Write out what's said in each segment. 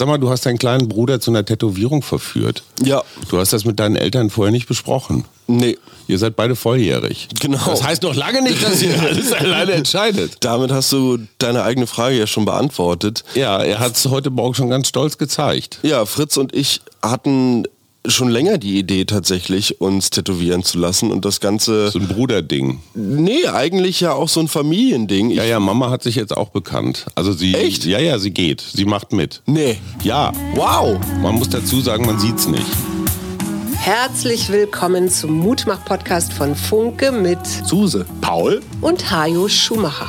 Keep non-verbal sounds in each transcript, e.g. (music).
Sag mal, du hast deinen kleinen Bruder zu einer Tätowierung verführt. Ja. Du hast das mit deinen Eltern vorher nicht besprochen. Nee. Ihr seid beide volljährig. Genau. Das heißt noch lange nicht, dass ihr (laughs) alles alleine entscheidet. Damit hast du deine eigene Frage ja schon beantwortet. Ja, er hat es heute Morgen schon ganz stolz gezeigt. Ja, Fritz und ich hatten schon länger die Idee tatsächlich, uns tätowieren zu lassen und das Ganze... So ein Bruderding. Nee, eigentlich ja auch so ein Familiending. Ich, Ja, ja, Mama hat sich jetzt auch bekannt. Also sie... Echt? Ja, ja, sie geht. Sie macht mit. Nee. Ja. Wow. Man muss dazu sagen, man sieht's nicht. Herzlich willkommen zum Mutmach-Podcast von Funke mit Suse. Paul? und Hajo Schumacher.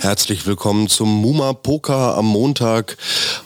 Herzlich willkommen zum Muma Poker am Montag.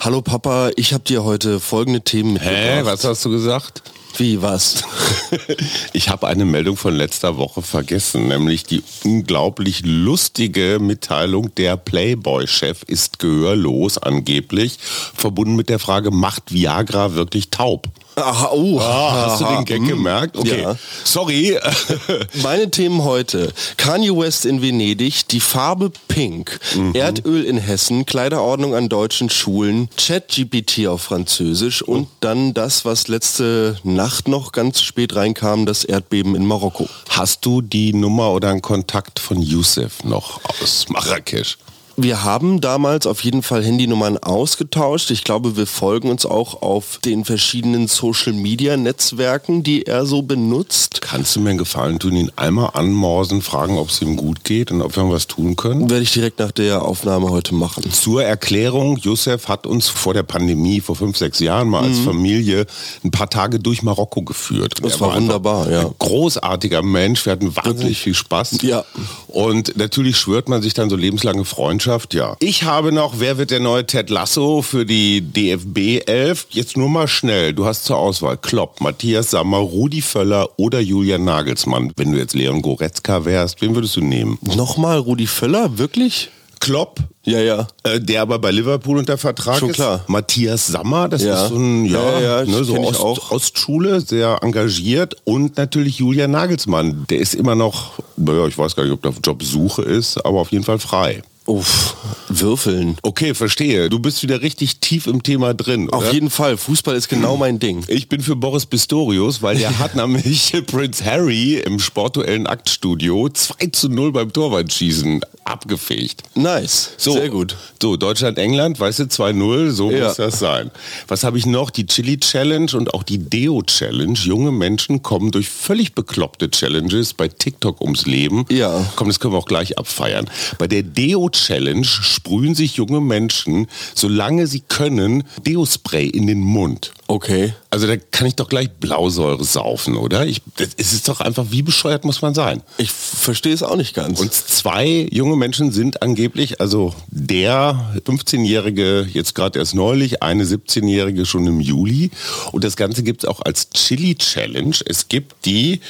Hallo Papa, ich habe dir heute folgende Themen mitgebracht. Hä, was hast du gesagt? Wie, was? (laughs) Ich habe eine Meldung von letzter Woche vergessen, nämlich die unglaublich lustige Mitteilung, der Playboy-Chef ist gehörlos angeblich, verbunden mit der Frage, macht Viagra wirklich taub? Aha, oh. Ah, hast du aha, den Gag hm. gemerkt? Okay. Ja. Sorry. (laughs) Meine Themen heute. Kanye West in Venedig, die Farbe Pink, Mhm. Erdöl in Hessen, Kleiderordnung an deutschen Schulen, ChatGPT auf Französisch und dann das, was letzte Nacht noch ganz spät reinkam, das Erdbeben in Marokko. Hast du die Nummer oder einen Kontakt von Youssef noch aus Marrakesch? Wir haben damals auf jeden Fall Handynummern ausgetauscht. Ich glaube, wir folgen uns auch auf den verschiedenen Social-Media-Netzwerken, die er so benutzt. Kannst du mir einen Gefallen tun, ihn einmal anmorsen, fragen, ob es ihm gut geht und ob wir was tun können? Werde ich direkt nach der Aufnahme heute machen. Zur Erklärung, Youssef hat uns vor der Pandemie, vor fünf, sechs Jahren mal als Familie ein paar Tage durch Marokko geführt. Das Er war einfach wunderbar, ja. Ein großartiger Mensch, wir hatten wahnsinnig viel Spaß. Ja. Und natürlich schwört man sich dann so lebenslange Freundschaft, ja. Ich habe noch, wer wird der neue Ted Lasso für die DFB 11? Jetzt nur mal schnell, du hast zur Auswahl Klopp, Matthias Sammer, Rudi Völler oder Julian Nagelsmann. Wenn du jetzt Leon Goretzka wärst, wen würdest du nehmen? Nochmal Rudi Völler, wirklich? Klopp, Ja, ja. äh, der aber bei Liverpool unter Vertrag Schon ist. klar. Matthias Sammer, das Ja. ist so ein, ja, Ja, ja, ne, so Ost, auch. Ostschule, sehr engagiert und natürlich Julian Nagelsmann. Der ist immer noch, naja, ich weiß gar nicht, ob der auf Jobsuche ist, aber auf jeden Fall frei. Uff, Würfeln. Okay, verstehe. Du bist wieder richtig tief im Thema drin. Auf oder? jeden Fall, Fußball ist genau mein Ding. Ich bin für Boris Pistorius, weil der (laughs) hat nämlich Prince Harry im sportuellen Aktstudio 2 zu 0 beim Torwartschießen abgefegt. Nice, So, sehr gut. So, Deutschland, England, weißt du, 2-0, so Ja. muss das sein. Was habe ich noch? Die Chili Challenge und auch die Deo Challenge. Junge Menschen kommen durch völlig bekloppte Challenges bei TikTok ums Leben. Ja. Komm, das können wir auch gleich abfeiern. Bei der Deo Challenge sprühen sich junge Menschen, solange sie können, Deo-Spray in den Mund. Okay. Also da kann ich doch gleich Blausäure saufen, oder? Ich, das, es ist doch einfach, wie bescheuert muss man sein? Ich verstehe es auch nicht ganz. Und zwei junge Menschen sind angeblich, also der 15-Jährige jetzt gerade erst neulich, eine 17-Jährige schon im Juli. Und das Ganze gibt es auch als Chili Challenge. Es gibt die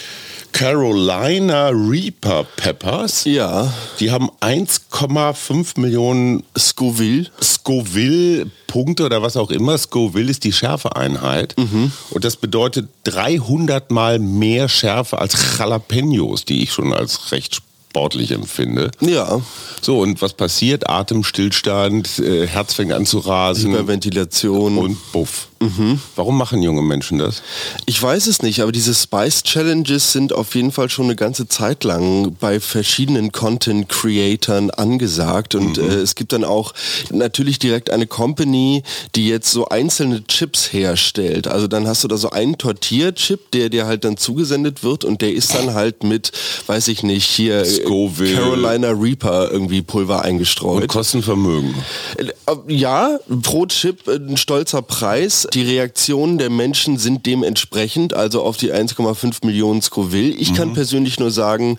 Carolina Reaper Peppers. ja, Die haben 1,5 Millionen Scoville. Scoville-Punkte oder was auch immer. Scoville ist die Schärfeeinheit. Und das bedeutet 300 mal mehr Schärfe als Jalapenos, die ich schon als recht sportlich empfinde. Ja, So, und was passiert? Atemstillstand, äh, Herz fängt an zu rasen. Hyperventilation. Und buff. Warum machen junge Menschen das? Ich weiß es nicht, aber diese Spice Challenges sind auf jeden Fall schon eine ganze Zeit lang bei verschiedenen Content Creatern angesagt und äh, es gibt dann auch natürlich direkt eine Company, die jetzt so einzelne Chips herstellt. Also dann hast du da so einen Tortilla-Chip, der dir halt dann zugesendet wird und der ist dann halt mit, weiß ich nicht, hier äh, Scoville. Carolina Reaper irgendwie Pulver eingestreut. Und kosten Vermögen. Äh, Ja, pro Chip äh, ein stolzer Preis. Die Reaktionen der Menschen sind dementsprechend, also auf die 1,5 Millionen Scoville. Ich kann persönlich nur sagen,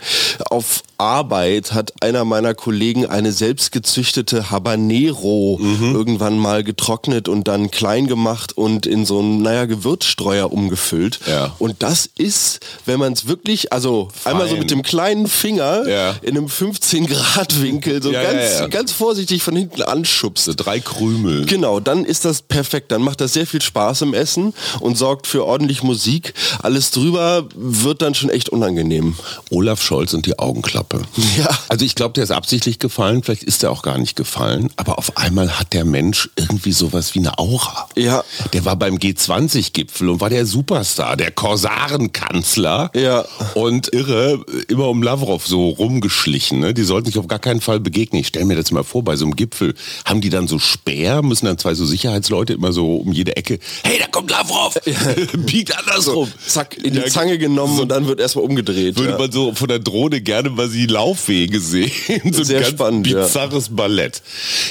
auf Arbeit hat einer meiner Kollegen eine selbstgezüchtete Habanero Mhm. irgendwann mal getrocknet und dann klein gemacht und in so einen, naja, Gewürzstreuer umgefüllt. Ja. Und das ist, wenn man es wirklich, also einmal so Fein. mit dem kleinen Finger Ja. in einem 15 Grad Winkel so Ja, ganz, ganz vorsichtig von hinten anschubst. Drei Krümel. Genau, dann ist das perfekt. Dann macht das sehr viel Spaß im Essen und sorgt für ordentlich Musik. Alles drüber wird dann schon echt unangenehm. Olaf Scholz und die Augenklappe. Ja. Also ich glaube, der ist absichtlich gefallen, vielleicht ist er auch gar nicht gefallen, aber auf einmal hat der Mensch irgendwie sowas wie eine Aura. Ja. Der war beim G20-Gipfel und war der Superstar, der Korsarenkanzler. Ja. Und irre, immer um Lavrov so rumgeschlichen. Ne? Die sollten sich auf gar keinen Fall begegnen. Ich stelle mir das mal vor, bei so einem Gipfel haben die dann so Speer, müssen dann zwei so Sicherheitsleute immer so um jede Ecke, hey, da kommt Lavrov, (laughs) biegt andersrum. Zack, in die Ja, Zange genommen und dann wird erstmal umgedreht. würde ja. man so von der Drohne gerne mal die Laufwege sehen. (laughs) So ein Sehr ganz spannend, ja. bizarres Ballett.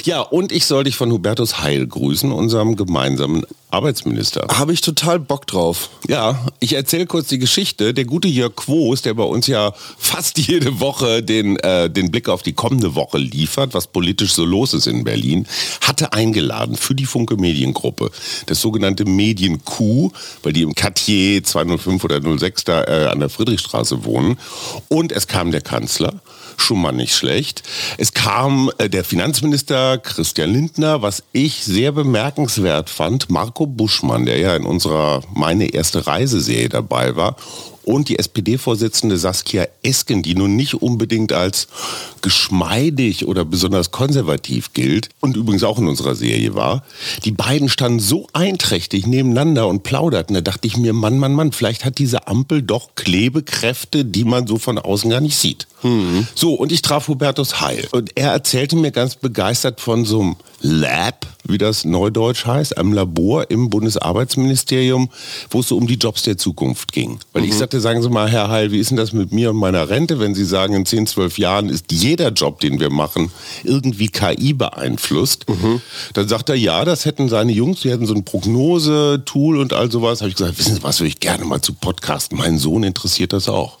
Ja, und ich soll dich von Hubertus Heil grüßen, unserem gemeinsamen Arbeitsminister. Habe ich total Bock drauf. Ja, ich erzähle kurz die Geschichte. Der gute Jörg Quos, der bei uns ja fast (laughs) jede Woche den, äh, den Blick auf die kommende Woche liefert, was politisch so los ist in Berlin, hatte eingeladen für die Funke Mediengruppe das sogenannte Medien-Q, weil die im Cartier 205 oder 06 da äh, an der Friedrichstraße wohnen. Und es kam der Kanzler schon mal nicht schlecht. Es kam äh, der Finanzminister Christian Lindner, was ich sehr bemerkenswert fand, Marco Buschmann, der ja in unserer Meine erste Reiseserie dabei war. Und die SPD-Vorsitzende Saskia Esken, die nun nicht unbedingt als geschmeidig oder besonders konservativ gilt und übrigens auch in unserer Serie war. Die beiden standen so einträchtig nebeneinander und plauderten. Da dachte ich mir, Mann, Mann, Mann, vielleicht hat diese Ampel doch Klebekräfte, die man so von außen gar nicht sieht. So, und ich traf Hubertus Heil. Und er erzählte mir ganz begeistert von so einem Lab, wie das neudeutsch heißt, einem Labor im Bundesarbeitsministerium, wo es so um die Jobs der Zukunft ging. Weil ich sagte, sagen Sie mal, Herr Heil, wie ist denn das mit mir und meiner Rente, wenn Sie sagen, in 10, 12 Jahren ist jeder Job, den wir machen, irgendwie KI beeinflusst? Dann sagt er, ja, das hätten seine Jungs, die hätten so ein Prognose-Tool und all sowas. Habe ich gesagt, wissen Sie was, würde ich gerne mal zu podcasten. Mein Sohn interessiert das auch.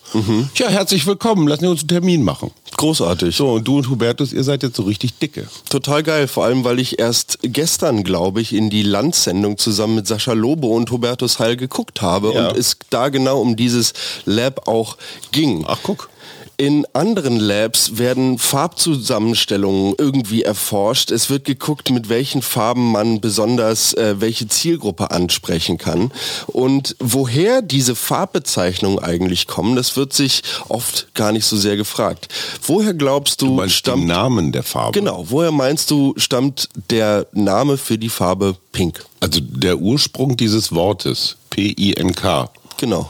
Ja, herzlich willkommen, lassen wir uns einen Termin machen. Großartig. So, und du und Hubertus, ihr seid jetzt so richtig dicke. Total geil, vor allem weil ich erst gestern, glaube ich, in die Landsendung zusammen mit Sascha Lobo und Hubertus Heil geguckt habe Ja. und es da genau um dieses Lab auch ging. Ach, guck. In anderen Labs werden Farbzusammenstellungen irgendwie erforscht. Es wird geguckt, mit welchen Farben man besonders äh, welche Zielgruppe ansprechen kann. Und woher diese Farbbezeichnungen eigentlich kommen, das wird sich oft gar nicht so sehr gefragt. Woher glaubst du, Du stammt Namen der Farbe. Genau, woher meinst du, stammt der Name für die Farbe Pink? Also der Ursprung dieses Wortes, P-I-N-K. Genau.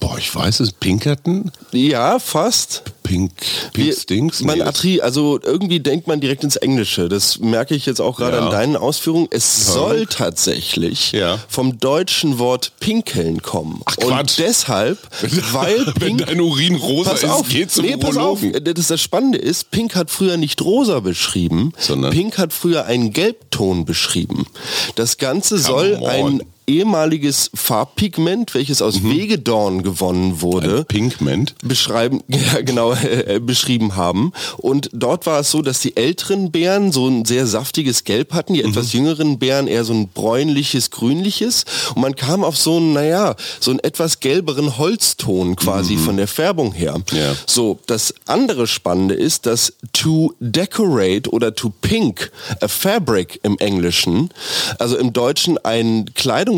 Boah, ich weiß es, Pinkerton? Ja, fast. Pink, Pink Stinks? Man Nee, attri, also irgendwie denkt man direkt ins Englische. Das merke ich jetzt auch gerade Ja. an deinen Ausführungen. Es Ja. soll tatsächlich Ja. vom deutschen Wort pinkeln kommen. Ach, Und Quatsch. deshalb, (laughs) weil Wenn Pink dein Urin rosa Pass ist, auf, geh zum nee, pass auf. Urologen. Das, das Spannende ist, Pink hat früher nicht rosa beschrieben, Sondern? Pink hat früher einen Gelbton beschrieben. Das Ganze soll on. ein ehemaliges Farbpigment, welches aus Wegedorn gewonnen wurde, Mhm. Ein Pinkment. beschreiben, (laughs) ja, genau, äh, beschrieben haben. Und dort war es so, dass die älteren Bären so ein sehr saftiges Gelb hatten, die Mhm. etwas jüngeren Bären eher so ein bräunliches, grünliches. Und man kam auf so einen, naja, so einen etwas gelberen Holzton quasi von der Färbung her. Mhm. Ja. So, das andere Spannende ist, dass to decorate oder to pink a fabric im Englischen, also im Deutschen ein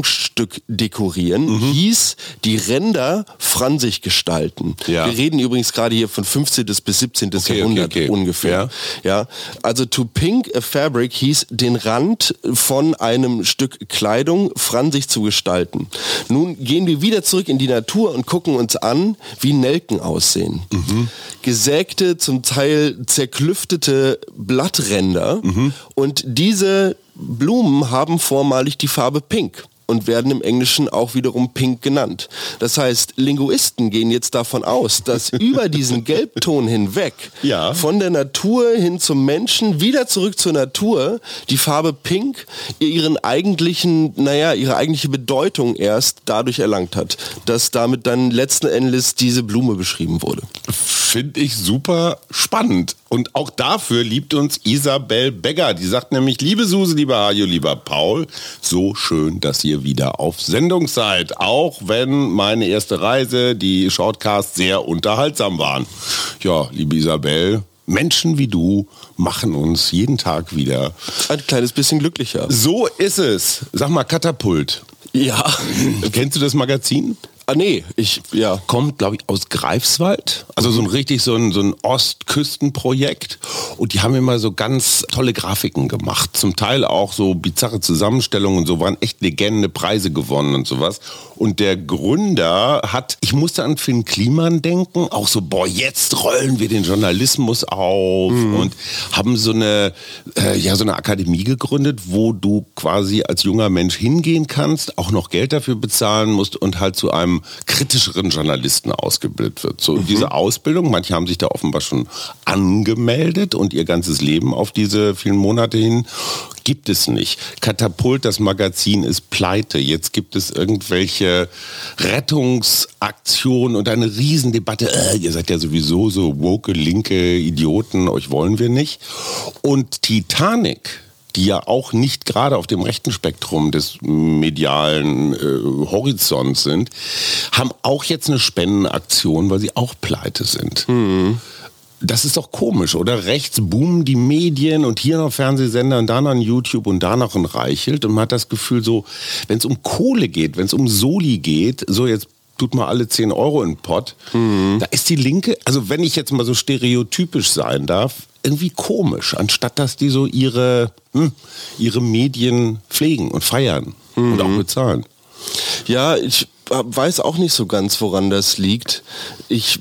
Kleidungsstück dekorieren, Mhm. hieß die Ränder fransig gestalten. Ja. Wir reden übrigens gerade hier von 15. bis 17. Okay, okay, Jahrhundert okay. ungefähr. Ja. Also to pink a fabric hieß den Rand von einem Stück Kleidung fransig zu gestalten. Nun gehen wir wieder zurück in die Natur und gucken uns an, wie Nelken aussehen. Gesägte, zum Teil zerklüftete Blattränder und diese Blumen haben vormalig die Farbe Pink und werden im Englischen auch wiederum Pink genannt. Das heißt, Linguisten gehen jetzt davon aus, dass (laughs) über diesen Gelbton hinweg Ja. von der Natur hin zum Menschen, wieder zurück zur Natur, die Farbe Pink ihren eigentlichen, naja, ihre eigentliche Bedeutung erst dadurch erlangt hat, dass damit dann letzten Endes diese Blume beschrieben wurde. Finde ich super spannend. Und auch dafür liebt uns Isabel Begger. Die sagt nämlich, liebe Suse, lieber Hajo, lieber Paul, so schön, dass ihr wieder auf Sendung seid. Auch wenn meine erste Reise, die Shortcasts, sehr unterhaltsam waren. Ja, liebe Isabel, Menschen wie du machen uns jeden Tag wieder ein kleines bisschen glücklicher. So ist es. Sag mal, Katapult. Ja. Kennst du das Magazin? Ah nee, ich, ja. Kommt, glaube ich, aus Greifswald. Also so ein richtig so ein, so ein Ostküstenprojekt. Und die haben immer so ganz tolle Grafiken gemacht. Zum Teil auch so bizarre Zusammenstellungen und so, waren echt Legende, Preise gewonnen und sowas. Und der Gründer hat, ich musste an Finn Kliman denken, auch so, boah, jetzt rollen wir den Journalismus auf mhm. und haben so eine, äh, ja, so eine Akademie gegründet, wo du quasi als junger Mensch hingehen kannst, auch noch Geld dafür bezahlen musst und halt zu einem kritischeren Journalisten ausgebildet wird. So mhm. diese Ausbildung, manche haben sich da offenbar schon angemeldet und ihr ganzes Leben auf diese vielen Monate hin gibt es nicht. Katapult, das Magazin ist pleite. Jetzt gibt es irgendwelche Rettungsaktionen und eine Riesendebatte. Äh, ihr seid ja sowieso so woke, linke Idioten, euch wollen wir nicht. Und Titanic, die ja auch nicht gerade auf dem rechten Spektrum des medialen äh, Horizonts sind, haben auch jetzt eine Spendenaktion, weil sie auch pleite sind. Mhm. Das ist doch komisch, oder? Rechts boomen die Medien und hier noch Fernsehsender und da noch ein YouTube und da noch ein Reichelt und man hat das Gefühl so, wenn es um Kohle geht, wenn es um Soli geht, so jetzt tut mal alle 10 Euro in den Pott, mhm. da ist die Linke, also wenn ich jetzt mal so stereotypisch sein darf, irgendwie komisch, anstatt dass die so ihre, hm, ihre Medien pflegen und feiern mhm. und auch mhm. bezahlen. Ja, ich weiß auch nicht so ganz, woran das liegt. Ich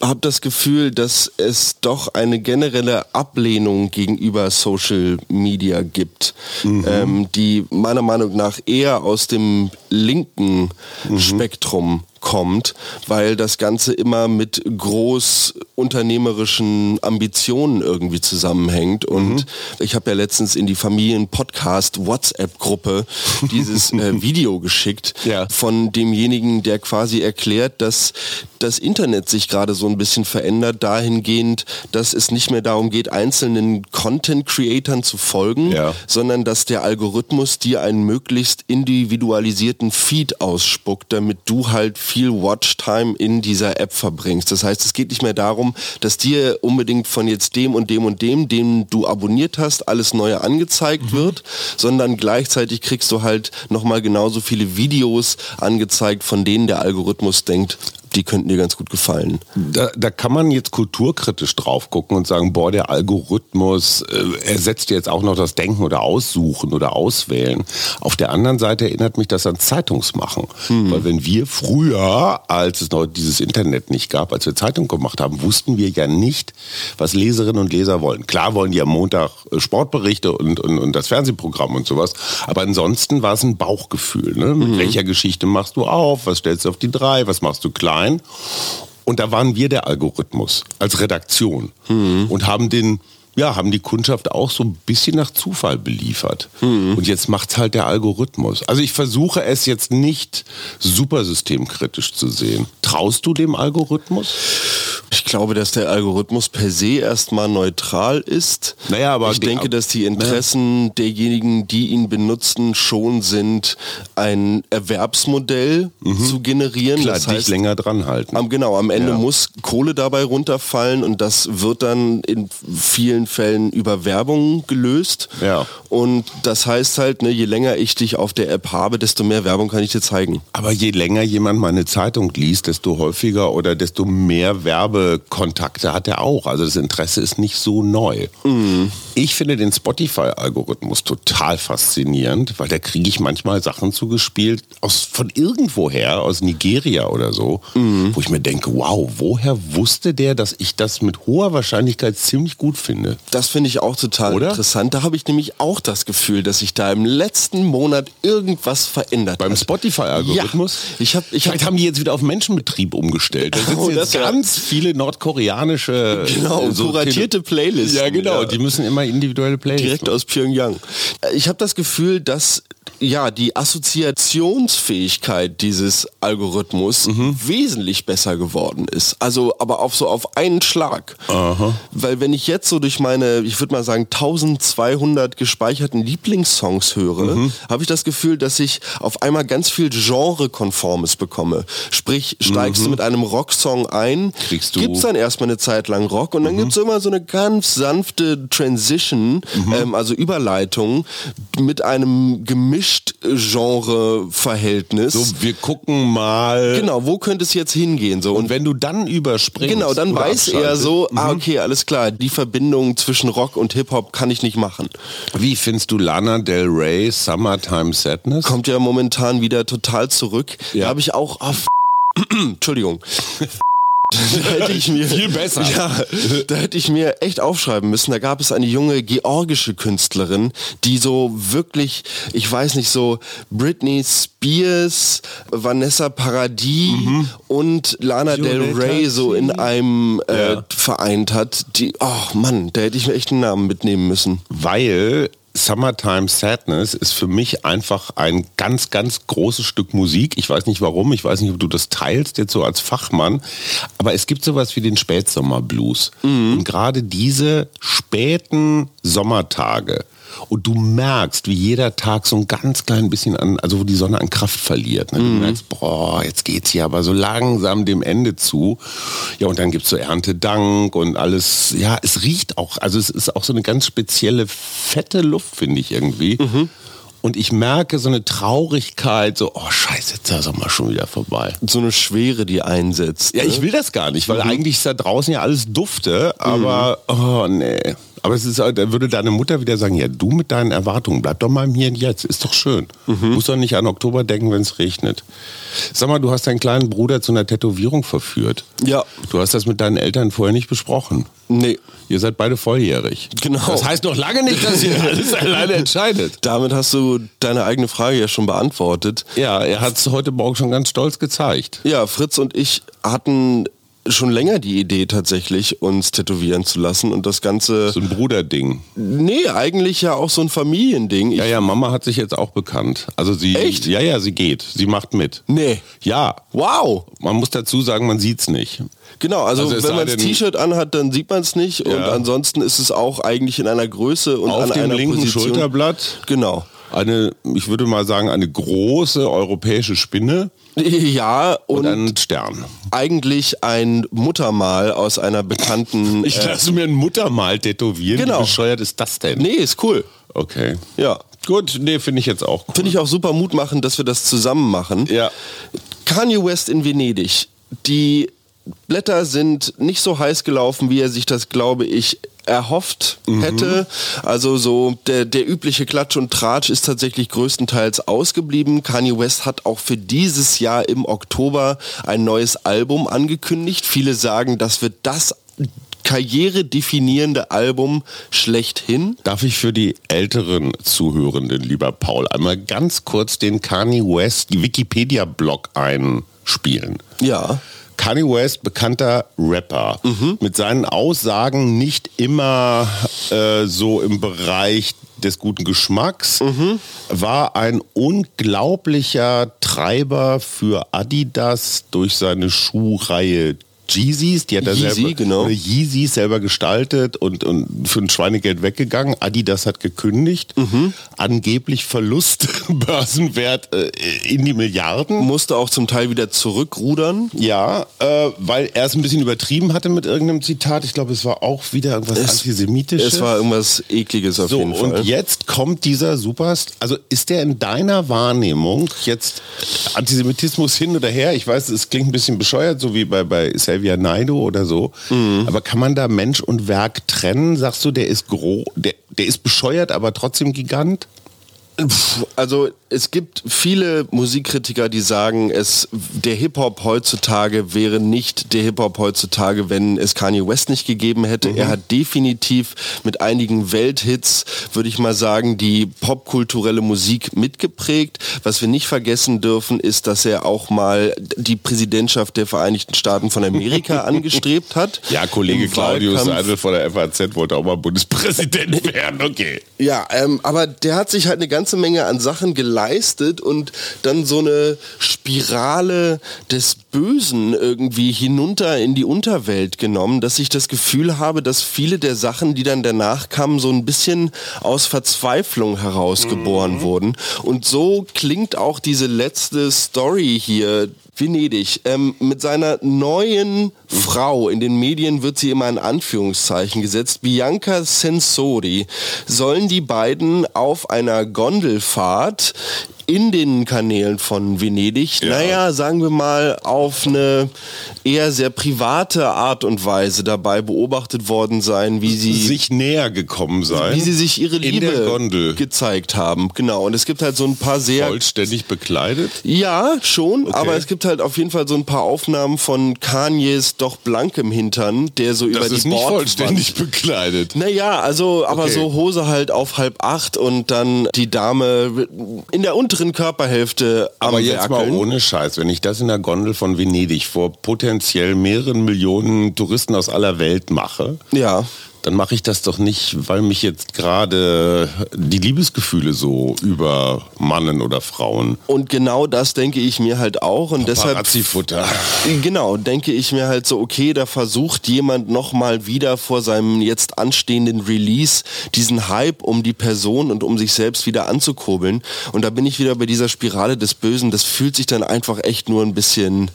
habe das Gefühl, dass es doch eine generelle Ablehnung gegenüber Social Media gibt, mhm. ähm, die meiner Meinung nach eher aus dem linken mhm. Spektrum kommt, weil das Ganze immer mit groß unternehmerischen Ambitionen irgendwie zusammenhängt. Und mhm. ich habe ja letztens in die Familien-Podcast WhatsApp-Gruppe dieses äh, (laughs) Video geschickt ja. von demjenigen, der quasi erklärt, dass das Internet sich gerade so ein bisschen verändert, dahingehend, dass es nicht mehr darum geht, einzelnen Content-Creatern zu folgen, ja. sondern dass der Algorithmus dir einen möglichst individualisierten Feed ausspuckt, damit du halt viel Watchtime in dieser App verbringst. Das heißt, es geht nicht mehr darum, dass dir unbedingt von jetzt dem und dem und dem, den du abonniert hast, alles Neue angezeigt mhm. wird, sondern gleichzeitig kriegst du halt nochmal genauso viele Videos angezeigt, von denen der Algorithmus denkt, die könnten dir ganz gut gefallen. Da, da kann man jetzt kulturkritisch drauf gucken und sagen, boah, der Algorithmus äh, ersetzt jetzt auch noch das Denken oder Aussuchen oder Auswählen. Auf der anderen Seite erinnert mich das an Zeitungsmachen. Hm. Weil wenn wir früher, als es noch dieses Internet nicht gab, als wir Zeitung gemacht haben, wussten wir ja nicht, was Leserinnen und Leser wollen. Klar wollen die am Montag äh, Sportberichte und, und, und das Fernsehprogramm und sowas, aber ansonsten war es ein Bauchgefühl. Ne? Mit hm. welcher Geschichte machst du auf? Was stellst du auf die drei? Was machst du klein? Rein. Und da waren wir der Algorithmus als Redaktion mhm. und haben den ja, haben die Kundschaft auch so ein bisschen nach Zufall beliefert. Mhm. Und jetzt macht es halt der Algorithmus. Also ich versuche es jetzt nicht supersystemkritisch zu sehen. Traust du dem Algorithmus? Ich glaube, dass der Algorithmus per se erstmal neutral ist. Naja, aber ich denke, dass die Interessen ja. derjenigen, die ihn benutzen, schon sind, ein Erwerbsmodell mhm. zu generieren. Klar, das heißt, dich länger dran halten. Am, genau, am Ende ja. muss Kohle dabei runterfallen und das wird dann in vielen Fällen über Werbung gelöst. Ja. Und das heißt halt, ne, je länger ich dich auf der App habe, desto mehr Werbung kann ich dir zeigen. Aber je länger jemand meine Zeitung liest, desto häufiger oder desto mehr Werbekontakte hat er auch. Also das Interesse ist nicht so neu. Mhm. Ich finde den Spotify-Algorithmus total faszinierend, weil da kriege ich manchmal Sachen zugespielt aus von irgendwoher, aus Nigeria oder so, mhm. wo ich mir denke, wow, woher wusste der, dass ich das mit hoher Wahrscheinlichkeit ziemlich gut finde? Das finde ich auch total Oder? interessant. Da habe ich nämlich auch das Gefühl, dass sich da im letzten Monat irgendwas verändert Beim Spotify-Algorithmus? Ja. Ich hab, ich Vielleicht hab, haben die jetzt wieder auf Menschenbetrieb umgestellt. Da sind (laughs) oh, jetzt ganz viele nordkoreanische genau, so kuratierte Playlists. Ja, genau. Ja. Die müssen immer individuelle Playlists Direkt machen. aus Pyongyang. Ich habe das Gefühl, dass ja, die Assoziationsfähigkeit dieses Algorithmus Mhm. wesentlich besser geworden ist. Also, aber auf so auf einen Schlag. Weil wenn ich jetzt so durch meine, ich würde mal sagen, 1200 gespeicherten Lieblingssongs höre, Mhm. habe ich das Gefühl, dass ich auf einmal ganz viel Genrekonformes bekomme. Sprich, steigst du mit einem Rocksong ein, Mhm. Kriegst du- Mhm. Gibt's dann erstmal eine Zeit lang Rock und dann gibt's immer so eine ganz sanfte Transition, ähm, also Überleitung mit einem gemischt Genre-Verhältnis. So, wir gucken mal. Genau, wo könnte es jetzt hingehen? So Und wenn du dann überspringst. Genau, dann weiß er so, ah, okay, alles klar, die Verbindung zwischen Rock und Hip-Hop kann ich nicht machen. Wie findest du Lana Del Rey, Summertime Sadness? Kommt ja momentan wieder total zurück. Ja. Da habe ich auch, ah, f (clears throat) Entschuldigung. Da hätte ich mir, (laughs) Viel besser. Ja, da hätte ich mir echt aufschreiben müssen. Da gab es eine junge georgische Künstlerin, die so wirklich, ich weiß nicht, so Britney Spears, Vanessa Paradis und Lana Del Rey so in einem äh, Ja. vereint hat. Die, oh Mann, da hätte ich mir echt einen Namen mitnehmen müssen. Weil Summertime Sadness ist für mich einfach ein ganz, ganz großes Stück Musik. Ich weiß nicht warum, ich weiß nicht, ob du das teilst jetzt so als Fachmann, aber es gibt sowas wie den Spätsommerblues. Und gerade diese späten Sommertage, und du merkst, wie jeder Tag so ein ganz klein bisschen an, also wo die Sonne an Kraft verliert. Ne? Du merkst, boah, jetzt geht's hier aber so langsam dem Ende zu. Ja, und dann gibt's so Erntedank und alles. Ja, es riecht auch, also es ist auch so eine ganz spezielle fette Luft, finde ich irgendwie. Und ich merke so eine Traurigkeit, so, oh scheiße, jetzt ist der Sommer schon wieder vorbei. So eine Schwere, die einsetzt. Ja, ne? ich will das gar nicht, weil eigentlich ist da draußen ja alles Dufte, aber oh nee. Aber es ist, da würde deine Mutter wieder sagen, ja, du mit deinen Erwartungen, bleib doch mal im Hier und Jetzt, ist doch schön. Muss doch nicht an Oktober denken, wenn es regnet. Sag mal, du hast deinen kleinen Bruder zu einer Tätowierung verführt. Ja. Du hast das mit deinen Eltern vorher nicht besprochen. Nee. Ihr seid beide volljährig. Genau. Das heißt noch lange nicht, dass ihr (laughs) alles alleine entscheidet. Damit hast du deine eigene Frage ja schon beantwortet. Ja, er hat es heute Morgen schon ganz stolz gezeigt. Ja, Fritz und ich hatten schon länger die Idee tatsächlich, uns tätowieren zu lassen und das Ganze... So ein Bruderding. Nee, eigentlich ja auch so ein Familiending. Ich, Ja, ja, Mama hat sich jetzt auch bekannt. Also sie, Echt? Ja, ja, sie geht. Sie macht mit. Nee. Ja, Wow. man muss dazu sagen, man sieht's nicht. Genau, also, Also es wenn man das T-Shirt anhat, dann sieht man es nicht und Ja. ansonsten ist es auch eigentlich in einer Größe und Auf an dem einer linken Position. Schulterblatt Genau. Eine, ich würde mal sagen, eine große europäische Spinne Ja, und, und, ein Stern. eigentlich ein Muttermal aus einer bekannten... (laughs) Ich äh, lasse mir ein Muttermal tätowieren. Genau. Wie bescheuert ist das denn? nee, ist cool. Okay. Ja. Gut, nee, finde ich jetzt auch cool. Finde ich auch super Mut machen, dass wir das zusammen machen. Ja. Kanye West in Venedig. Die Blätter sind nicht so heiß gelaufen, wie er sich das, glaube ich, erhofft hätte. Also so der, der übliche Klatsch und Tratsch ist tatsächlich größtenteils ausgeblieben. Kanye West hat auch für dieses Jahr im Oktober ein neues Album angekündigt. Viele sagen, das wird das karrieredefinierende Album schlechthin. Darf ich für die älteren Zuhörenden, lieber Paul, einmal ganz kurz den Kanye West Wikipedia-Blog einspielen? Ja. Kanye West, bekannter Rapper, mit seinen Aussagen nicht immer äh, so im Bereich des guten Geschmacks, war ein unglaublicher Treiber für Adidas durch seine Schuhreihe Yeezys, die hat er Yeezy, selber, genau. oder Yeezys selber gestaltet und, und für ein Schweinegeld weggegangen. Adidas hat gekündigt, angeblich Verlust, (laughs) Börsenwert äh, in die Milliarden. Musste auch zum Teil wieder zurückrudern. Ja, äh, weil er es ein bisschen übertrieben hatte mit irgendeinem Zitat. Ich glaube, es war auch wieder irgendwas Antisemitisches. Es war irgendwas Ekliges auf so, jeden Fall. und jetzt kommt dieser Superstar. Also ist der in deiner Wahrnehmung jetzt Antisemitismus hin oder her? Ich weiß, es klingt ein bisschen bescheuert, so wie bei, bei Xavier Naidoo oder so. Mhm. Aber kann man da Mensch und Werk trennen? Sagst du, der ist groß, der, der ist bescheuert, aber trotzdem Gigant? Also es gibt viele Musikkritiker, die sagen, es der Hip-Hop heutzutage wäre nicht der Hip-Hop heutzutage, wenn es Kanye West nicht gegeben hätte. Er hat definitiv mit einigen Welthits, würde ich mal sagen, die popkulturelle Musik mitgeprägt. Was wir nicht vergessen dürfen, ist, dass er auch mal die Präsidentschaft der Vereinigten Staaten von Amerika (laughs) angestrebt hat. Ja, Kollege Im Claudius. Seidel von der FAZ wollte auch mal Bundespräsident (laughs) werden. Okay. Ja, ähm, aber der hat sich halt eine ganze ganze Menge an Sachen geleistet und dann so eine Spirale des Bösen irgendwie hinunter in die Unterwelt genommen, dass ich das Gefühl habe, dass viele der Sachen, die dann danach kamen, so ein bisschen aus Verzweiflung herausgeboren mhm. wurden. Und so klingt auch diese letzte Story hier Venedig. Ähm, mit seiner neuen Frau, in den Medien wird sie immer in Anführungszeichen gesetzt, Bianca Sensori, sollen die beiden auf einer Gondelfahrt in den Kanälen von Venedig, ja. naja, sagen wir mal, auf eine eher sehr private Art und Weise dabei beobachtet worden sein, wie sie sich näher gekommen sein, wie sie sich ihre Liebe gezeigt haben. Genau. Und es gibt halt so ein paar sehr vollständig bekleidet. Ja, schon. Okay. Aber es gibt halt auf jeden Fall so ein paar Aufnahmen von Kanyes doch blankem Hintern, der so das über die ist nicht vollständig bekleidet. Naja, also aber okay. so Hose halt auf halb acht und dann die Dame in der unteren unteren Körperhälfte am Aber jetzt Werkeln. mal ohne Scheiß, wenn ich das in der Gondel von Venedig vor potenziell mehreren Millionen Touristen aus aller Welt mache, ja dann mache ich das doch nicht, weil mich jetzt gerade die Liebesgefühle so übermannen oder Frauen. Und genau das denke ich mir halt auch und deshalb Futter. Genau, denke ich mir halt so okay, da versucht jemand noch mal wieder vor seinem jetzt anstehenden Release diesen Hype um die Person und um sich selbst wieder anzukurbeln und da bin ich wieder bei dieser Spirale des Bösen, das fühlt sich dann einfach echt nur ein bisschen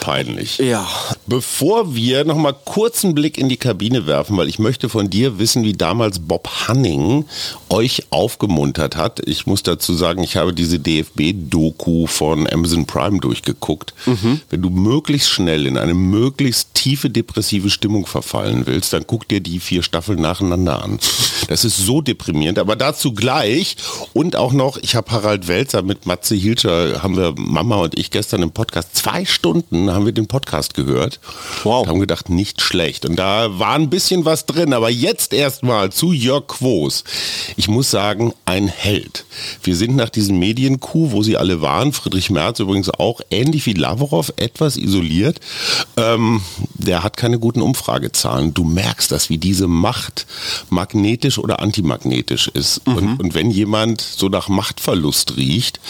peinlich. Ja. Bevor wir noch mal kurz einen Blick in die Kabine werfen, weil ich möchte möchte von dir wissen, wie damals Bob Hanning euch aufgemuntert hat. Ich muss dazu sagen, ich habe diese DFB-Doku von Amazon Prime durchgeguckt. Mhm. Wenn du möglichst schnell in eine möglichst tiefe depressive Stimmung verfallen willst, dann guck dir die vier Staffeln nacheinander an. Das ist so deprimierend, aber dazu gleich und auch noch, ich habe Harald Welzer mit Matze Hilscher, haben wir Mama und ich gestern im Podcast, zwei Stunden haben wir den Podcast gehört. Wow. Und haben gedacht, nicht schlecht. Und da war ein bisschen was drin, aber jetzt erstmal zu Jörg Quos. Ich muss sagen, ein Held. Wir sind nach diesem Medienkuh, wo sie alle waren, Friedrich Merz übrigens auch, ähnlich wie Lavrov, etwas isoliert. Ähm, der hat keine guten Umfragezahlen. Du merkst das, wie diese Macht magnetisch oder antimagnetisch ist. Mhm. Und, und wenn jemand so nach Machtverlust riecht,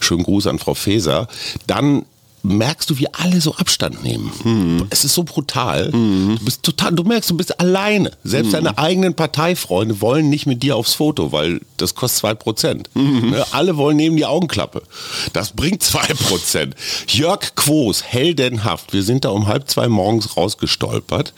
schönen Gruß an Frau Faeser, dann merkst du, wie alle so Abstand nehmen. Mhm. Es ist so brutal. Mhm. Du bist total, du merkst, du bist alleine. Selbst mhm. deine eigenen Parteifreunde wollen nicht mit dir aufs Foto, weil das kostet zwei Prozent. Mhm. Ne? Alle wollen neben die Augenklappe. Das bringt zwei (laughs) Prozent. Jörg Quos, heldenhaft. Wir sind da um halb zwei morgens rausgestolpert.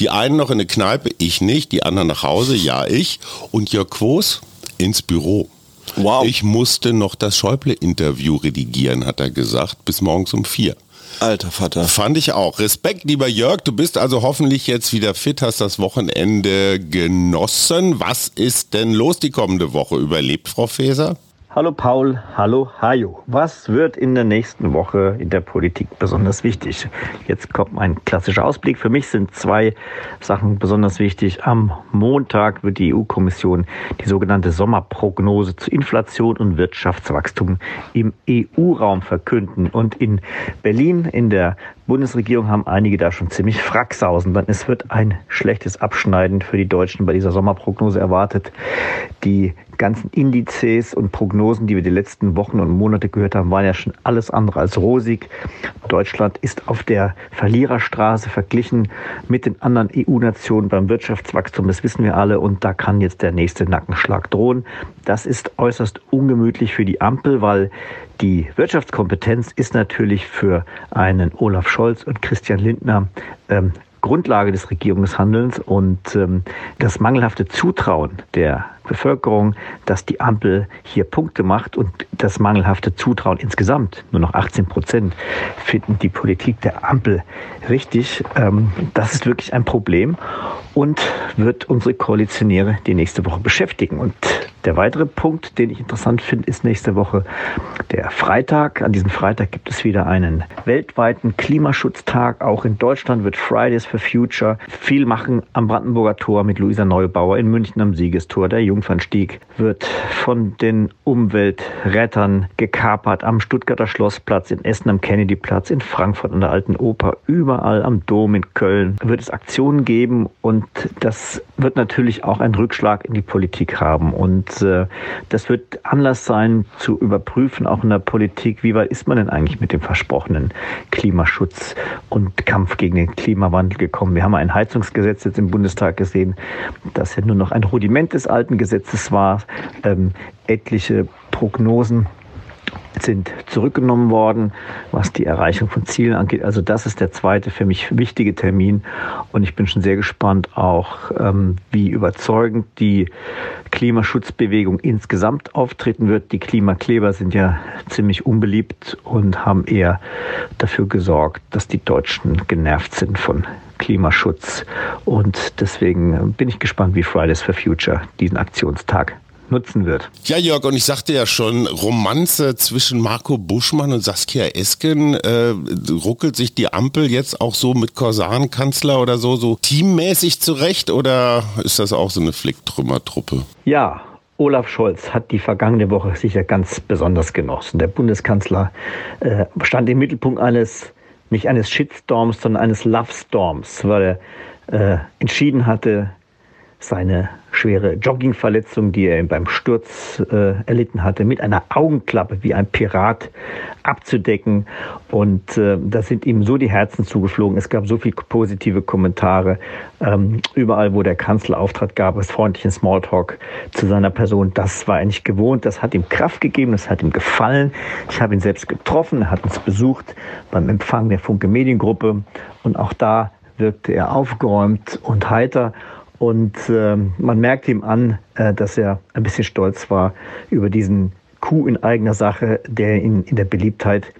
Die einen noch in eine Kneipe, ich nicht. Die anderen nach Hause, ja ich. Und Jörg Quos ins Büro. Wow. Ich musste noch das Schäuble-Interview redigieren, hat er gesagt, bis morgens um vier. Alter Vater. Fand ich auch. Respekt, lieber Jörg. Du bist also hoffentlich jetzt wieder fit, hast das Wochenende genossen. Was ist denn los die kommende Woche? Überlebt Frau Faeser? Hallo Paul, hallo Hajo. Was wird in der nächsten Woche in der Politik besonders wichtig? Jetzt kommt ein klassischer Ausblick. Für mich sind zwei Sachen besonders wichtig. Am Montag wird die EU-Kommission die sogenannte Sommerprognose zu Inflation und Wirtschaftswachstum im EU-Raum verkünden. Und in Berlin in der Bundesregierung haben einige da schon ziemlich fracksausen. Dann es wird ein schlechtes Abschneiden für die Deutschen bei dieser Sommerprognose erwartet. Die ganzen Indizes und Prognosen, die wir die letzten Wochen und Monate gehört haben, waren ja schon alles andere als rosig. Deutschland ist auf der Verliererstraße verglichen mit den anderen EU-Nationen beim Wirtschaftswachstum. Das wissen wir alle. Und da kann jetzt der nächste Nackenschlag drohen. Das ist äußerst ungemütlich für die Ampel, weil die Wirtschaftskompetenz ist natürlich für einen Olaf Scholz und Christian Lindner ähm, Grundlage des Regierungshandelns und ähm, das mangelhafte Zutrauen der Bevölkerung, dass die Ampel hier Punkte macht und das mangelhafte Zutrauen insgesamt, nur noch 18 Prozent, finden die Politik der Ampel richtig. Ähm, das ist wirklich ein Problem und wird unsere Koalitionäre die nächste Woche beschäftigen. Und der weitere Punkt, den ich interessant finde, ist nächste Woche der Freitag. An diesem Freitag gibt es wieder einen weltweiten Klimaschutztag. Auch in Deutschland wird Fridays for Future viel machen am Brandenburger Tor mit Luisa Neubauer in München am Siegestor. Der Jungfernstieg wird von den Umweltrettern gekapert am Stuttgarter Schlossplatz, in Essen am Kennedyplatz, in Frankfurt an der Alten Oper, überall am Dom in Köln wird es Aktionen geben und das wird natürlich auch einen Rückschlag in die Politik haben. Und äh, das wird Anlass sein zu überprüfen, auch in der Politik, wie weit ist man denn eigentlich mit dem versprochenen Klimaschutz und Kampf gegen den Klimawandel gekommen. Wir haben ein Heizungsgesetz jetzt im Bundestag gesehen, das ja nur noch ein Rudiment des alten Gesetzes war. Ähm, etliche Prognosen sind zurückgenommen worden, was die Erreichung von Zielen angeht. Also das ist der zweite für mich wichtige Termin und ich bin schon sehr gespannt auch, ähm, wie überzeugend die Klimaschutzbewegung insgesamt auftreten wird. Die Klimakleber sind ja ziemlich unbeliebt und haben eher dafür gesorgt, dass die Deutschen genervt sind von Klimaschutz und deswegen bin ich gespannt, wie Fridays for Future diesen Aktionstag nutzen wird. Ja, Jörg, und ich sagte ja schon, Romanze zwischen Marco Buschmann und Saskia Esken, äh, ruckelt sich die Ampel jetzt auch so mit Korsankanzler oder so, so teammäßig zurecht oder ist das auch so eine Flicktrümmertruppe? Ja, Olaf Scholz hat die vergangene Woche sicher ganz besonders genossen. Der Bundeskanzler äh, stand im Mittelpunkt eines, nicht eines Shitstorms, sondern eines Love-Storms, weil er äh, entschieden hatte, seine schwere Joggingverletzung, die er beim Sturz äh, erlitten hatte, mit einer Augenklappe wie ein Pirat abzudecken. Und äh, da sind ihm so die Herzen zugeflogen. Es gab so viele positive Kommentare. Ähm, überall, wo der Kanzler auftrat, gab es freundlichen Smalltalk zu seiner Person. Das war er nicht gewohnt. Das hat ihm Kraft gegeben. Das hat ihm gefallen. Ich habe ihn selbst getroffen. Er hat uns besucht beim Empfang der Funke Mediengruppe. Und auch da wirkte er aufgeräumt und heiter. Und äh, man merkt ihm an, äh, dass er ein bisschen stolz war über diesen Coup in eigener Sache, der ihn in der Beliebtheit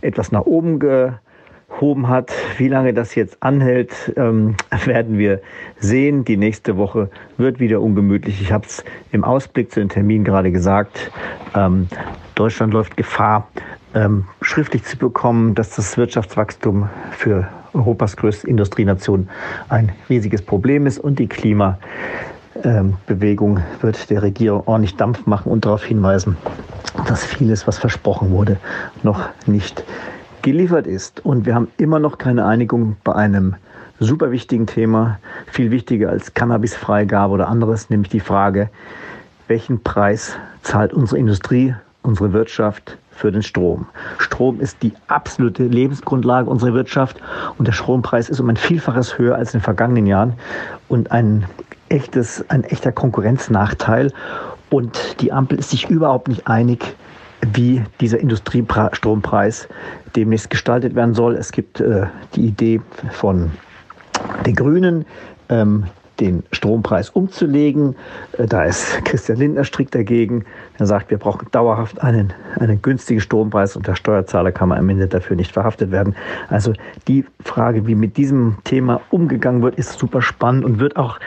etwas nach oben gehoben hat. Wie lange das jetzt anhält, ähm, (laughs) werden wir sehen. Die nächste Woche wird wieder ungemütlich. Ich habe es im Ausblick zu den Terminen gerade gesagt. Ähm, Deutschland läuft Gefahr, ähm, schriftlich zu bekommen, dass das Wirtschaftswachstum für Europas größte Industrienation ein riesiges Problem ist und die Klimabewegung wird der Regierung ordentlich Dampf machen und darauf hinweisen, dass vieles, was versprochen wurde, noch nicht geliefert ist. Und wir haben immer noch keine Einigung bei einem super wichtigen Thema, viel wichtiger als Cannabisfreigabe oder anderes, nämlich die Frage, welchen Preis zahlt unsere Industrie, unsere Wirtschaft für den Strom. Strom ist die absolute Lebensgrundlage unserer Wirtschaft und der Strompreis ist um ein Vielfaches höher als in den vergangenen Jahren und ein echtes, ein echter Konkurrenznachteil. Und die Ampel ist sich überhaupt nicht einig, wie dieser Industriestrompreis demnächst gestaltet werden soll. Es gibt äh, die Idee von den Grünen, ähm, den Strompreis umzulegen. Äh, da ist (laughs) Christian Lindner strikt dagegen. Er sagt, wir brauchen dauerhaft einen, einen günstigen Strompreis und der Steuerzahler kann am Ende dafür nicht verhaftet werden. Also die Frage, wie mit diesem Thema umgegangen wird, ist super spannend und wird auch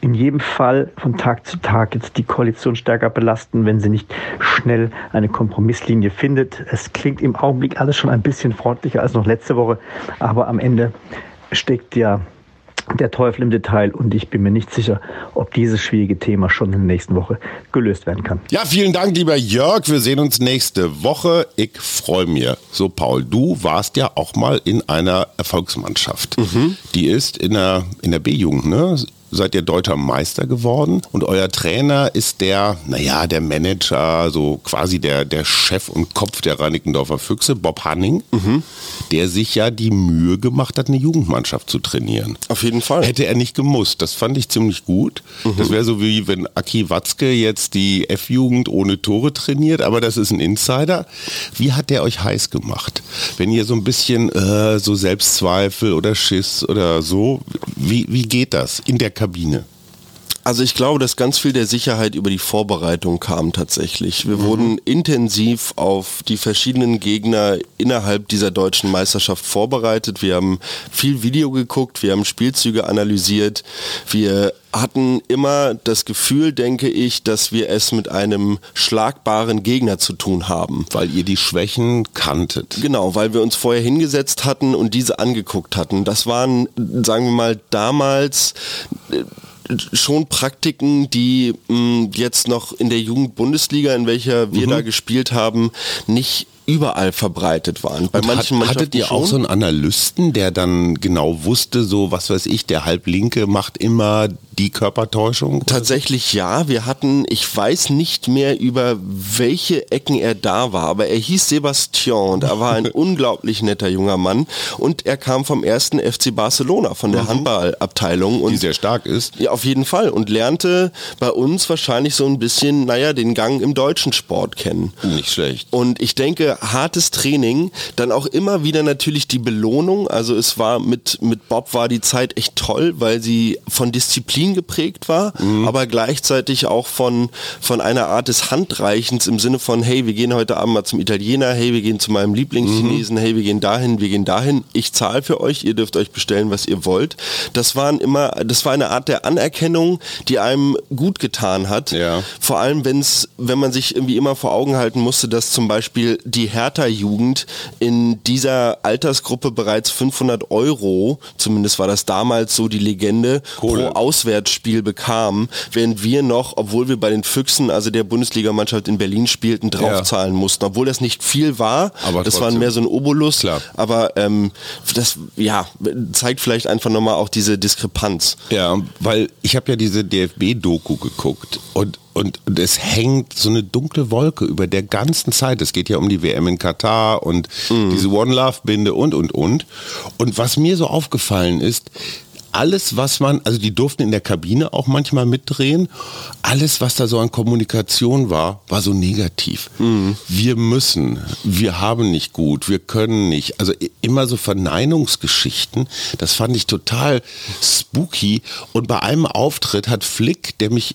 in jedem Fall von Tag zu Tag jetzt die Koalition stärker belasten, wenn sie nicht schnell eine Kompromisslinie findet. Es klingt im Augenblick alles schon ein bisschen freundlicher als noch letzte Woche, aber am Ende steckt ja der Teufel im Detail und ich bin mir nicht sicher, ob dieses schwierige Thema schon in der nächsten Woche gelöst werden kann. Ja, vielen Dank, lieber Jörg. Wir sehen uns nächste Woche. Ich freue mich. So, Paul, du warst ja auch mal in einer Erfolgsmannschaft. Mhm. Die ist in der, in der B-Jugend, ne? Seid ihr deutscher Meister geworden und euer Trainer ist der, naja, der Manager, so quasi der, der Chef und Kopf der Reinickendorfer Füchse, Bob Hanning, mhm. der sich ja die Mühe gemacht hat, eine Jugendmannschaft zu trainieren. Auf jeden Fall. Hätte er nicht gemusst. Das fand ich ziemlich gut. Mhm. Das wäre so wie wenn Aki Watzke jetzt die F-Jugend ohne Tore trainiert, aber das ist ein Insider. Wie hat der euch heiß gemacht? Wenn ihr so ein bisschen äh, so Selbstzweifel oder Schiss oder so, wie, wie geht das in der Kabine? Also ich glaube, dass ganz viel der Sicherheit über die Vorbereitung kam tatsächlich. Wir mhm. wurden intensiv auf die verschiedenen Gegner innerhalb dieser deutschen Meisterschaft vorbereitet. Wir haben viel Video geguckt, wir haben Spielzüge analysiert. Wir hatten immer das Gefühl, denke ich, dass wir es mit einem schlagbaren Gegner zu tun haben. Weil ihr die Schwächen kanntet. Genau, weil wir uns vorher hingesetzt hatten und diese angeguckt hatten. Das waren, sagen wir mal, damals äh, schon Praktiken, die mh, jetzt noch in der Jugendbundesliga, in welcher wir mhm. da gespielt haben, nicht überall verbreitet waren. Bei manchen hat, hattet ihr auch so einen Analysten, der dann genau wusste, so was weiß ich, der Halblinke macht immer die Körpertäuschung? Tatsächlich ja. Wir hatten, ich weiß nicht mehr über welche Ecken er da war, aber er hieß Sebastian und er war ein (laughs) unglaublich netter junger Mann und er kam vom ersten FC Barcelona, von der mhm. Handballabteilung. Und, die sehr stark ist. Ja, auf jeden Fall. Und lernte bei uns wahrscheinlich so ein bisschen, naja, den Gang im deutschen Sport kennen. Nicht schlecht. Und ich denke, hartes Training, dann auch immer wieder natürlich die Belohnung. Also es war mit, mit Bob war die Zeit echt toll, weil sie von Disziplin geprägt war, mhm. aber gleichzeitig auch von, von einer Art des Handreichens im Sinne von, hey, wir gehen heute Abend mal zum Italiener, hey, wir gehen zu meinem Lieblingschinesen, mhm. hey, wir gehen dahin, wir gehen dahin, ich zahle für euch, ihr dürft euch bestellen, was ihr wollt. Das waren immer, das war eine Art der Anerkennung, die einem gut getan hat. Ja. Vor allem, wenn's, wenn man sich irgendwie immer vor Augen halten musste, dass zum Beispiel die Hertha-Jugend in dieser Altersgruppe bereits 500 Euro, zumindest war das damals so die Legende, Kohle. pro Auswärtsspiel bekam, während wir noch, obwohl wir bei den Füchsen, also der Bundesligamannschaft in Berlin spielten, draufzahlen ja. mussten. Obwohl das nicht viel war, aber das war mehr so ein Obolus, Klar. aber ähm, das ja, zeigt vielleicht einfach nochmal auch diese Diskrepanz. Ja, weil ich habe ja diese DFB-Doku geguckt und und, und es hängt so eine dunkle Wolke über der ganzen Zeit. Es geht ja um die WM in Katar und mhm. diese One Love Binde und und und. Und was mir so aufgefallen ist, alles, was man, also die durften in der Kabine auch manchmal mitdrehen, alles, was da so an Kommunikation war, war so negativ. Mhm. Wir müssen, wir haben nicht gut, wir können nicht. Also immer so Verneinungsgeschichten, das fand ich total spooky. Und bei einem Auftritt hat Flick, der mich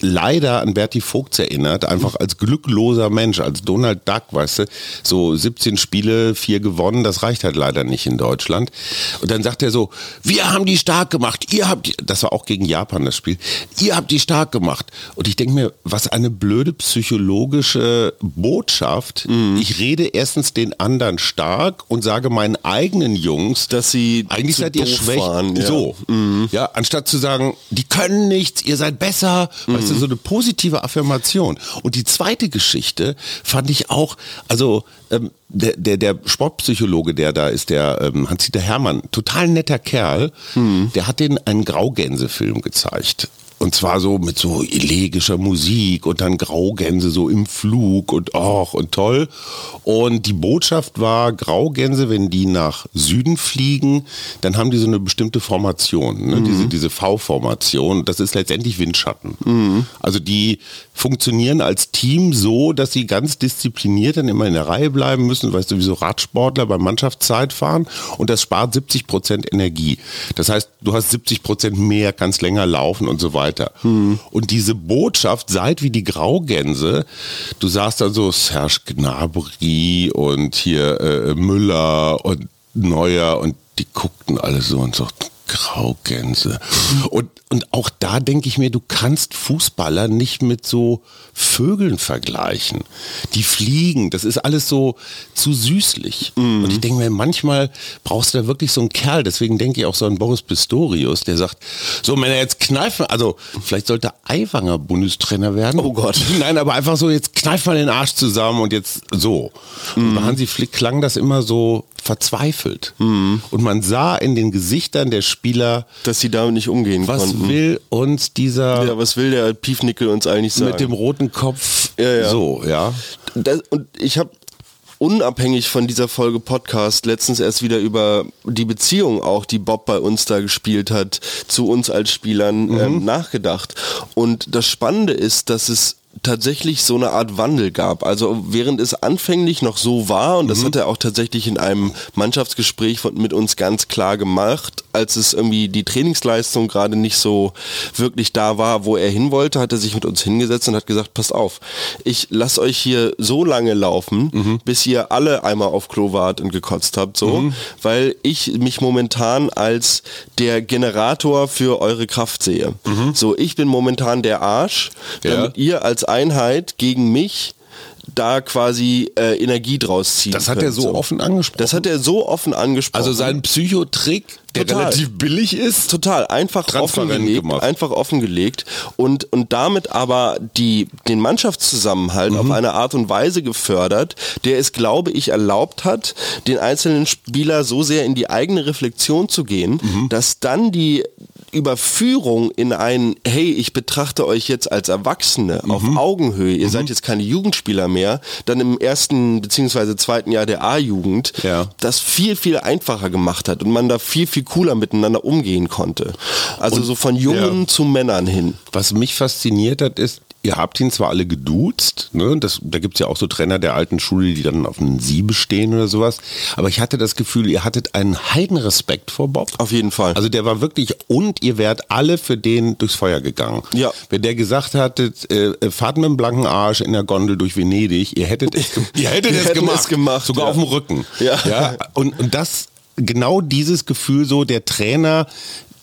leider an Berti Vogts erinnert, einfach als glückloser Mensch, als Donald Duck, weißt du, so 17 Spiele, vier gewonnen, das reicht halt leider nicht in Deutschland. Und dann sagt er so, wir haben die stark gemacht, ihr habt die, das war auch gegen Japan das Spiel, ihr habt die stark gemacht. Und ich denke mir, was eine blöde psychologische Botschaft. Mhm. Ich rede erstens den anderen stark und sage meinen eigenen Jungs, dass sie eigentlich seid ihr schwäch. Waren, ja. So, mhm. ja, anstatt zu sagen, die können nichts, ihr seid besser, mhm weißt du, so eine positive Affirmation. Und die zweite Geschichte fand ich auch, also ähm, der, der, der Sportpsychologe, der da ist, der ähm, Hans-Dieter Hermann, total netter Kerl, mhm. der hat den einen Graugänse-Film gezeigt. Und zwar so mit so elegischer Musik und dann Graugänse so im Flug und ach und toll. Und die Botschaft war, Graugänse, wenn die nach Süden fliegen, dann haben die so eine bestimmte Formation, ne? mhm. diese, diese V-Formation. Das ist letztendlich Windschatten. Mhm. Also die funktionieren als Team so, dass sie ganz diszipliniert dann immer in der Reihe bleiben müssen, weißt du, wie so Radsportler bei Mannschaftszeit fahren und das spart 70 Prozent Energie. Das heißt, du hast 70 Prozent mehr, kannst länger laufen und so weiter. Hm. Und diese Botschaft, seid wie die Graugänse, du sagst dann so Serge Gnabry und hier äh, Müller und Neuer und die guckten alle so und so, Graugänse. Und, und auch da denke ich mir, du kannst Fußballer nicht mit so Vögeln vergleichen. Die fliegen, das ist alles so zu süßlich. Mhm. Und ich denke mir, manchmal brauchst du da wirklich so einen Kerl, deswegen denke ich auch so an Boris Pistorius, der sagt, so Männer, jetzt kneifen, also vielleicht sollte Aiwanger Bundestrainer werden. Oh Gott. (laughs) Nein, aber einfach so, jetzt kneif mal den Arsch zusammen und jetzt so. Mhm. Und bei Hansi Flick klang das immer so verzweifelt. Mhm. Und man sah in den Gesichtern der Spieler, dass sie damit nicht umgehen was konnten. Was will uns dieser... Ja, was will der Piefnickel uns eigentlich sagen? Mit dem roten Kopf ja, ja. so, ja. Das, und ich habe unabhängig von dieser Folge Podcast letztens erst wieder über die Beziehung auch, die Bob bei uns da gespielt hat, zu uns als Spielern mhm. ähm, nachgedacht. Und das Spannende ist, dass es tatsächlich so eine Art Wandel gab. Also während es anfänglich noch so war, und das mhm. hat er auch tatsächlich in einem Mannschaftsgespräch von, mit uns ganz klar gemacht, als es irgendwie die Trainingsleistung gerade nicht so wirklich da war, wo er hin wollte, hat er sich mit uns hingesetzt und hat gesagt, passt auf, ich lasse euch hier so lange laufen, mhm. bis ihr alle einmal auf Klo wart und gekotzt habt, so, mhm. weil ich mich momentan als der Generator für eure Kraft sehe. Mhm. So, ich bin momentan der Arsch, damit ja. ihr als Einheit gegen mich da quasi äh, Energie draus ziehen Das hat er so offen angesprochen. Das hat er so offen angesprochen. also sein Psychotrick, der Total. relativ billig ist. Total, einfach offengelegt, gemacht. einfach offengelegt und, und damit aber die, den Mannschaftszusammenhalt Mhm. auf eine Art und Weise gefördert, der es, glaube ich, erlaubt hat, den einzelnen Spieler so sehr in die eigene Reflexion zu gehen, Mhm. dass dann die Überführung in ein, hey, ich betrachte euch jetzt als Erwachsene auf Mhm. Augenhöhe, ihr seid jetzt keine Jugendspieler mehr, dann im ersten bzw. zweiten Jahr der A-Jugend, Ja. das viel, viel einfacher gemacht hat und man da viel, viel cooler miteinander umgehen konnte. Also so von Jungen ja. zu Männern hin. Was mich fasziniert hat, ist, ihr habt ihn zwar alle geduzt, ne? das, da gibt's ja auch so Trainer der alten Schule, die dann auf ein Sie bestehen oder sowas, aber ich hatte das Gefühl, ihr hattet einen Heidenrespekt vor Bob. Auf jeden Fall. Also der war wirklich, und ihr wärt alle für den durchs Feuer gegangen. Ja. Wenn der gesagt hatte, äh, äh, fahrt mit dem blanken Arsch in der Gondel durch Venedig, ihr hättet es, (laughs) ihr hättet es gemacht. es gemacht, Sogar ja. auf dem Rücken. Ja. ja. Und, und das, genau dieses Gefühl so, der Trainer,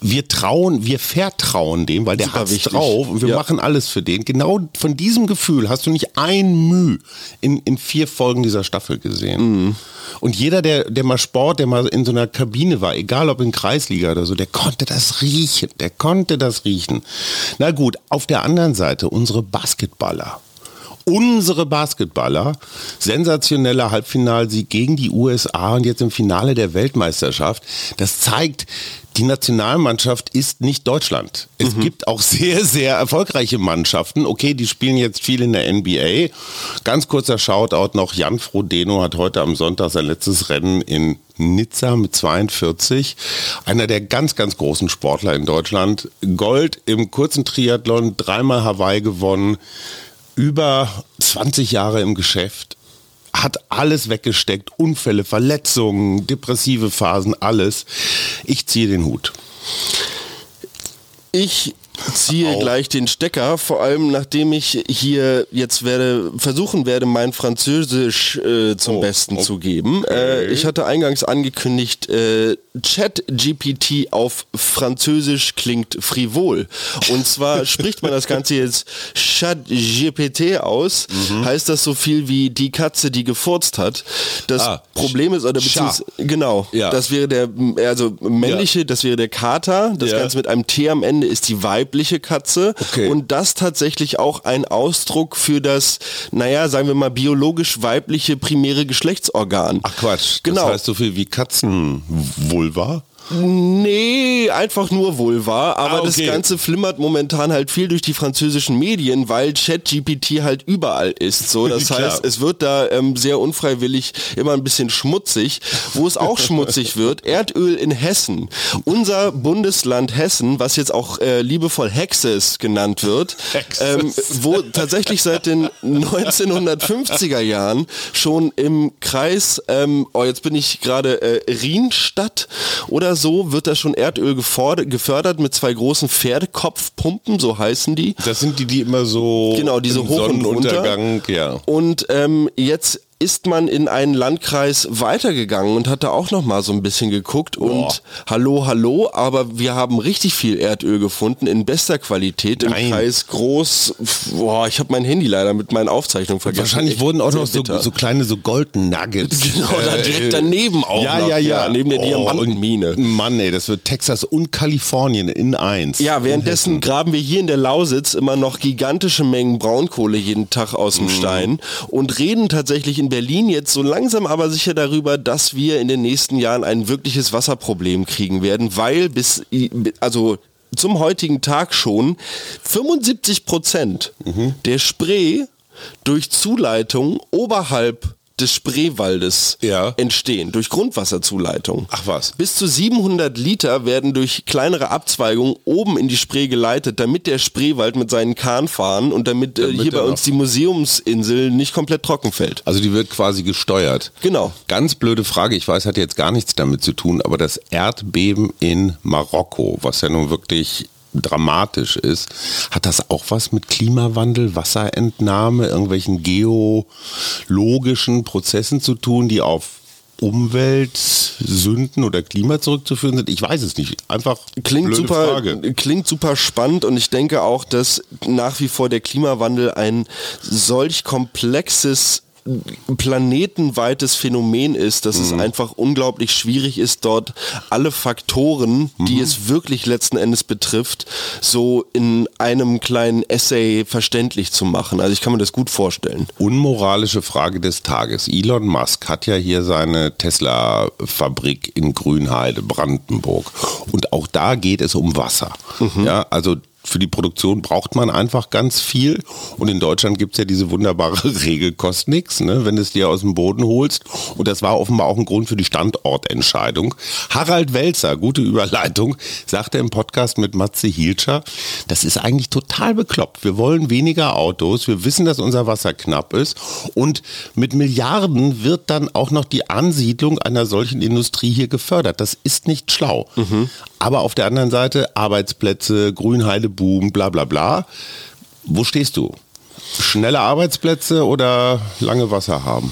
wir trauen, wir vertrauen dem, weil der wichtig. drauf und wir Ja. machen alles für den. Genau von diesem Gefühl hast du nicht ein Mühe in, in vier Folgen dieser Staffel gesehen. Mhm. Und jeder, der, der mal Sport, der mal in so einer Kabine war, egal ob in Kreisliga oder so, der konnte das riechen. Der konnte das riechen. Na gut, auf der anderen Seite unsere Basketballer. Unsere Basketballer, sensationeller Halbfinalsieg gegen die USA und jetzt im Finale der Weltmeisterschaft. Das zeigt, die Nationalmannschaft ist nicht Deutschland. Es gibt auch (laughs) sehr, sehr erfolgreiche Mannschaften. Okay, die spielen jetzt viel in der NBA. Ganz kurzer Shoutout noch. Jan Frodeno hat heute am Sonntag sein letztes Rennen in Nizza mit 42. Einer der ganz, ganz großen Sportler in Deutschland. Gold im kurzen Triathlon, dreimal Hawaii gewonnen über 20 Jahre im Geschäft, hat alles weggesteckt, Unfälle, Verletzungen, depressive Phasen, alles. Ich ziehe den Hut. Ich ziehe Au. gleich den Stecker, vor allem nachdem ich hier jetzt werde versuchen werde, mein Französisch äh, zum Oh, Besten okay. zu geben. Äh, ich hatte eingangs angekündigt, äh, Chat GPT auf Französisch klingt frivol. Und zwar (laughs) spricht man das Ganze jetzt Chat GPT aus, Mhm. heißt das so viel wie die Katze, die gefurzt hat. Das Ah, Problem ist, oder beziehungsweise, genau, Ja. das wäre der, also männliche, das wäre der Kater, das Ja. Ganze mit einem T am Ende ist die weibliche Katze Okay. und das tatsächlich auch ein Ausdruck für das, naja, sagen wir mal, biologisch weibliche primäre Geschlechtsorgan. Ach Quatsch, Genau. das heißt so viel wie Katzenvulva? Nee, einfach nur Vulva, aber Ah, okay. das Ganze flimmert momentan halt viel durch die französischen Medien, weil ChatGPT halt überall ist. So, (laughs) das heißt, es wird da ähm, sehr unfreiwillig immer ein bisschen schmutzig. Wo es auch (laughs) schmutzig wird, Erdöl in Hessen. Unser Bundesland Hessen, was jetzt auch äh, liebevoll Hexes genannt wird, ähm, wo tatsächlich seit den 1950er Jahren schon im Kreis, ähm, oh jetzt bin ich gerade äh, Rienstadt oder so, wird da schon Erdöl gefördert mit zwei großen Pferdekopfpumpen, so heißen die. Das sind die, die immer so Genau, diese im hoch und runter. Ja. Und ähm, jetzt ist man in einen Landkreis weitergegangen und hat da auch noch mal so ein bisschen geguckt und hallo, hallo, aber wir haben richtig viel Erdöl gefunden in bester Qualität im Nein. Kreis groß. Boah, ich habe mein Handy leider mit meinen Aufzeichnungen vergessen. Wahrscheinlich Echt wurden auch noch so, so kleine so Golden Nuggets. Genau, da direkt daneben auch Ja, noch. ja, ja, Ja, neben der Oh, Diamantenmine. Mann, ey, das wird Texas und Kalifornien in eins. Ja, währenddessen graben wir hier in der Lausitz immer noch gigantische Mengen Braunkohle jeden Tag aus Mhm. dem Stein und reden tatsächlich in Berlin jetzt so langsam aber sicher darüber, dass wir in den nächsten Jahren ein wirkliches Wasserproblem kriegen werden, weil bis, also zum heutigen Tag schon 75 Prozent Mhm. der Spree durch Zuleitung oberhalb des Spreewaldes Ja. entstehen, durch Grundwasserzuleitung. Ach was. Bis zu 700 Liter werden durch kleinere Abzweigungen oben in die Spree geleitet, damit der Spreewald mit seinen Kahn fahren und damit, äh, Damit hier bei uns die Museumsinsel nicht komplett trocken fällt. Also die wird quasi gesteuert. Genau. Ganz blöde Frage, ich weiß, hat jetzt gar nichts damit zu tun, aber das Erdbeben in Marokko, was ja nun wirklich dramatisch ist, hat das auch was mit Klimawandel, Wasserentnahme, irgendwelchen geologischen Prozessen zu tun, die auf Umweltsünden oder Klima zurückzuführen sind? Ich weiß es nicht. Einfach klingt super, Frage. klingt super spannend und ich denke auch, dass nach wie vor der Klimawandel ein solch komplexes planetenweites Phänomen ist, dass mhm. es einfach unglaublich schwierig ist, dort alle Faktoren, die mhm. es wirklich letzten Endes betrifft, so in einem kleinen Essay verständlich zu machen. Also ich kann mir das gut vorstellen. Unmoralische Frage des Tages. Elon Musk hat ja hier seine Tesla-Fabrik in Grünheide, Brandenburg. Und auch da geht es um Wasser. Mhm. Ja, also für die Produktion braucht man einfach ganz viel. Und in Deutschland gibt es ja diese wunderbare (laughs) Regel, kostet nichts, ne, wenn du es dir aus dem Boden holst. Und das war offenbar auch ein Grund für die Standortentscheidung. Harald Welzer, gute Überleitung, sagte im Podcast mit Matze Hielscher, das ist eigentlich total bekloppt. Wir wollen weniger Autos, wir wissen, dass unser Wasser knapp ist. Und mit Milliarden wird dann auch noch die Ansiedlung einer solchen Industrie hier gefördert. Das ist nicht schlau. Mhm. Aber auf der anderen Seite Arbeitsplätze, Grünheide Boom, bla bla bla. Wo stehst du? Schnelle Arbeitsplätze oder lange Wasser haben?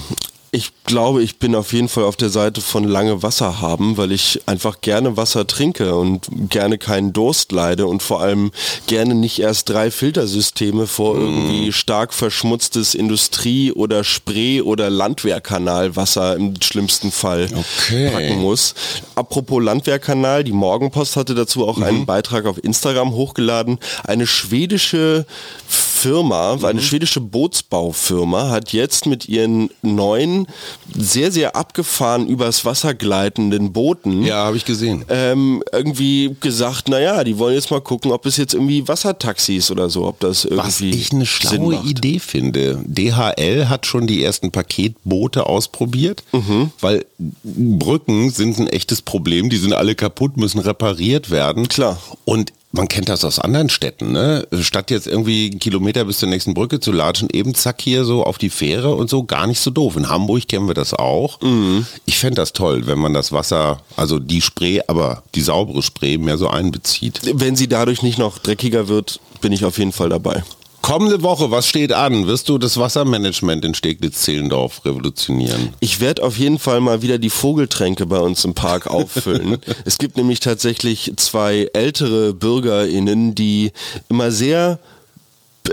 Ich glaube, ich bin auf jeden Fall auf der Seite von lange Wasser haben, weil ich einfach gerne Wasser trinke und gerne keinen Durst leide und vor allem gerne nicht erst drei Filtersysteme vor mm. irgendwie stark verschmutztes Industrie- oder Spree- oder Landwehrkanalwasser im schlimmsten Fall okay. packen muss. Apropos Landwehrkanal, die Morgenpost hatte dazu auch mhm. einen Beitrag auf Instagram hochgeladen. Eine schwedische Firma, mhm. eine schwedische Bootsbaufirma hat jetzt mit ihren neuen sehr, sehr abgefahren übers Wasser gleitenden Booten. Ja, habe ich gesehen. Ähm, irgendwie gesagt, naja, die wollen jetzt mal gucken, ob es jetzt irgendwie Wassertaxis oder so, ob das irgendwie. Was ich eine schlaue Idee finde. DHL hat schon die ersten Paketboote ausprobiert, mhm. weil Brücken sind ein echtes Problem. Die sind alle kaputt, müssen repariert werden. Klar. Und man kennt das aus anderen Städten, ne? Statt jetzt irgendwie einen Kilometer bis zur nächsten Brücke zu latschen, eben zack hier so auf die Fähre und so, gar nicht so doof. In Hamburg kennen wir das auch. Mhm. Ich fände das toll, wenn man das Wasser, also die Spree, aber die saubere Spree mehr so einbezieht. Wenn sie dadurch nicht noch dreckiger wird, bin ich auf jeden Fall dabei. Kommende Woche, was steht an? Wirst du das Wassermanagement in Steglitz-Zehlendorf revolutionieren? Ich werde auf jeden Fall mal wieder die Vogeltränke bei uns im Park auffüllen. (laughs) es gibt nämlich tatsächlich zwei ältere BürgerInnen, die immer sehr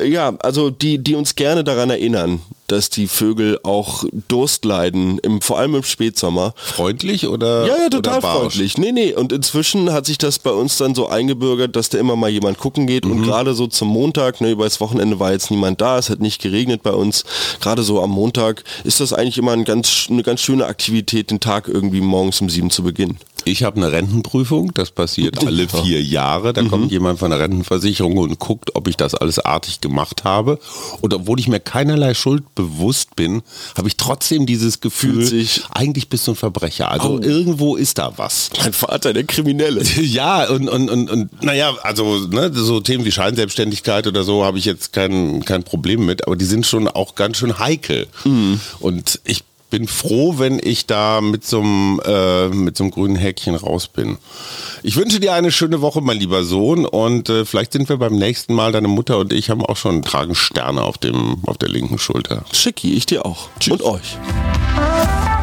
ja, also die, die uns gerne daran erinnern, dass die Vögel auch Durst leiden, im, vor allem im Spätsommer. Freundlich oder? Ja, ja, total freundlich. Nee, nee. Und inzwischen hat sich das bei uns dann so eingebürgert, dass da immer mal jemand gucken geht. Mhm. Und gerade so zum Montag, ne, über das Wochenende war jetzt niemand da, es hat nicht geregnet bei uns. Gerade so am Montag ist das eigentlich immer ein ganz, eine ganz schöne Aktivität, den Tag irgendwie morgens um sieben zu beginnen. Ich habe eine Rentenprüfung, das passiert (laughs) alle vier Jahre. Da mhm. kommt jemand von der Rentenversicherung und guckt, ob ich das alles artig gemacht habe. Und obwohl ich mir keinerlei Schuld bewusst bin, habe ich trotzdem dieses Gefühl, eigentlich bist du ein Verbrecher. Also oh. irgendwo ist da was. Mein Vater, der Kriminelle. (laughs) ja, und, und, und, und naja, also ne, so Themen wie Scheinselbstständigkeit oder so habe ich jetzt kein, kein Problem mit, aber die sind schon auch ganz schön heikel. Mhm. Und ich bin froh, wenn ich da mit so einem, äh, mit so einem grünen Häkchen raus bin. Ich wünsche dir eine schöne Woche, mein lieber Sohn, und äh, vielleicht sind wir beim nächsten Mal. Deine Mutter und ich haben auch schon tragen Sterne auf dem, auf der linken Schulter. Schicki, ich dir auch. Tschüss. Und euch.